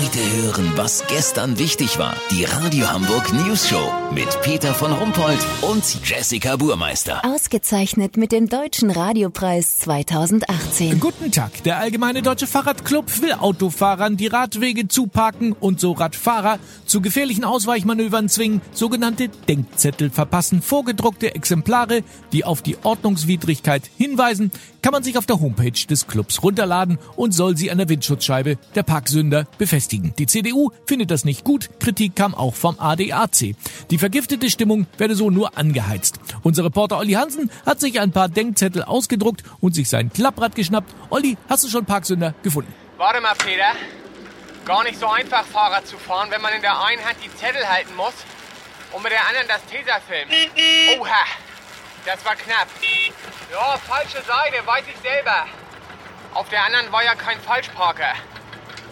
Heute hören, was gestern wichtig war. Die Radio Hamburg News Show mit Peter von Rumpold und Jessica Burmeister. Ausgezeichnet mit dem Deutschen Radiopreis 2018. Guten Tag. Der Allgemeine Deutsche Fahrradclub will Autofahrern die Radwege zuparken und so Radfahrer zu gefährlichen Ausweichmanövern zwingen. Sogenannte Denkzettel verpassen. Vorgedruckte Exemplare, die auf die Ordnungswidrigkeit hinweisen, kann man sich auf der Homepage des Clubs runterladen und soll sie an der Windschutzscheibe der Parksünder befestigen. Die CDU findet das nicht gut. Kritik kam auch vom ADAC. Die vergiftete Stimmung werde so nur angeheizt. Unser Reporter Olli Hansen hat sich ein paar Denkzettel ausgedruckt und sich sein Klapprad geschnappt. Olli, hast du schon Parksünder gefunden? Warte mal, Peter. Gar nicht so einfach, Fahrrad zu fahren, wenn man in der einen Hand die Zettel halten muss und mit der anderen das Tesafilm. Oha, das war knapp. Ja, falsche Seite, weiß ich selber. Auf der anderen war ja kein Falschparker.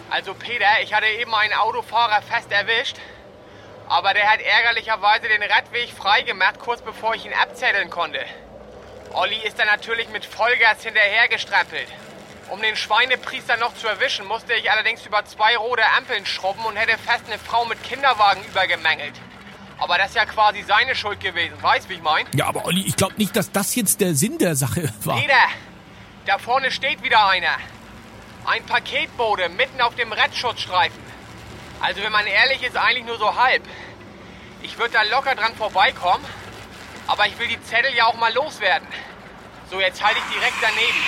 Also Peter, ich hatte eben einen Autofahrer fest erwischt. Aber der hat ärgerlicherweise den Radweg freigemacht, kurz bevor ich ihn abzetteln konnte. Olli ist dann natürlich mit Vollgas hinterhergestrampelt. Um den Schweinepriester noch zu erwischen, musste ich allerdings über zwei rote Ampeln schrubben und hätte fast eine Frau mit Kinderwagen übergemangelt. Aber das ist ja quasi seine Schuld gewesen, weißt wie ich mein? Ja, aber Olli, ich glaube nicht, dass das jetzt der Sinn der Sache war. Peter, da vorne steht wieder einer. Ein Paketbote mitten auf dem Rettsschutzstreifen. Also wenn man ehrlich ist, eigentlich nur so halb. Ich würde da locker dran vorbeikommen, aber ich will die Zettel ja auch mal loswerden. So, jetzt halte ich direkt daneben.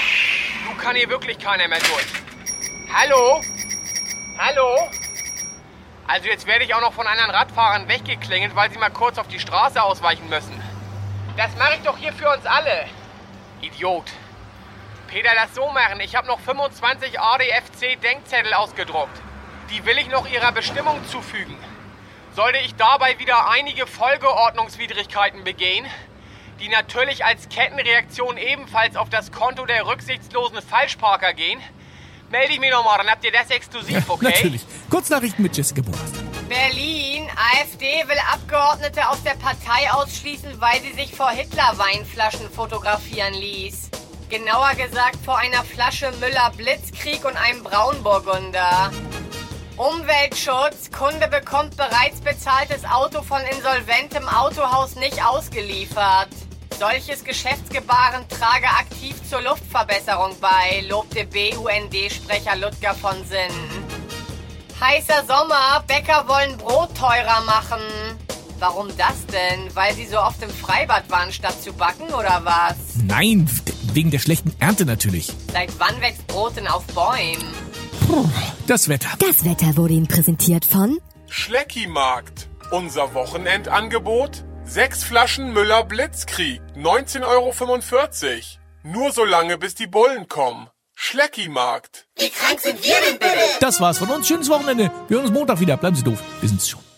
Du kann hier wirklich keiner mehr durch. Hallo? Hallo? Also jetzt werde ich auch noch von anderen Radfahrern weggeklingelt, weil sie mal kurz auf die Straße ausweichen müssen. Das mache ich doch hier für uns alle. Idiot. Peter, lass so machen. Ich habe noch 25 ADFC-Denkzettel ausgedruckt. Die will ich noch ihrer Bestimmung zufügen. Sollte ich dabei wieder einige Folgeordnungswidrigkeiten begehen, die natürlich als Kettenreaktion ebenfalls auf das Konto der rücksichtslosen Falschparker gehen, melde ich mich nochmal, dann habt ihr das exklusiv, okay? Natürlich. Kurznachrichten mit Jessica Burmeister. Berlin. AfD will Abgeordnete aus der Partei ausschließen, weil sie sich vor Hitler-Weinflaschen fotografieren ließ. Genauer gesagt vor einer Flasche Müller Blitzkrieg und einem Braunburgunder. Umweltschutz. Kunde bekommt bereits bezahltes Auto von insolventem Autohaus nicht ausgeliefert. Solches Geschäftsgebaren trage aktiv zur Luftverbesserung bei, lobte BUND-Sprecher Ludger von Sinn. Heißer Sommer, Bäcker wollen Brot teurer machen. Warum das denn? Weil sie so oft im Freibad waren, statt zu backen oder was? Nein, wegen der schlechten Ernte natürlich. Seit wann wächst Brot denn auf Bäumen? Das Wetter. Das Wetter wurde Ihnen präsentiert von Schleckimarkt. Unser Wochenendangebot? Sechs Flaschen Müller Blitzkrieg. 19,45 Euro. Nur so lange, bis die Bullen kommen. Schleckimarkt. Das war's von uns. Schönes Wochenende. Wir hören uns Montag wieder. Bleiben Sie doof. Wir sind's schon.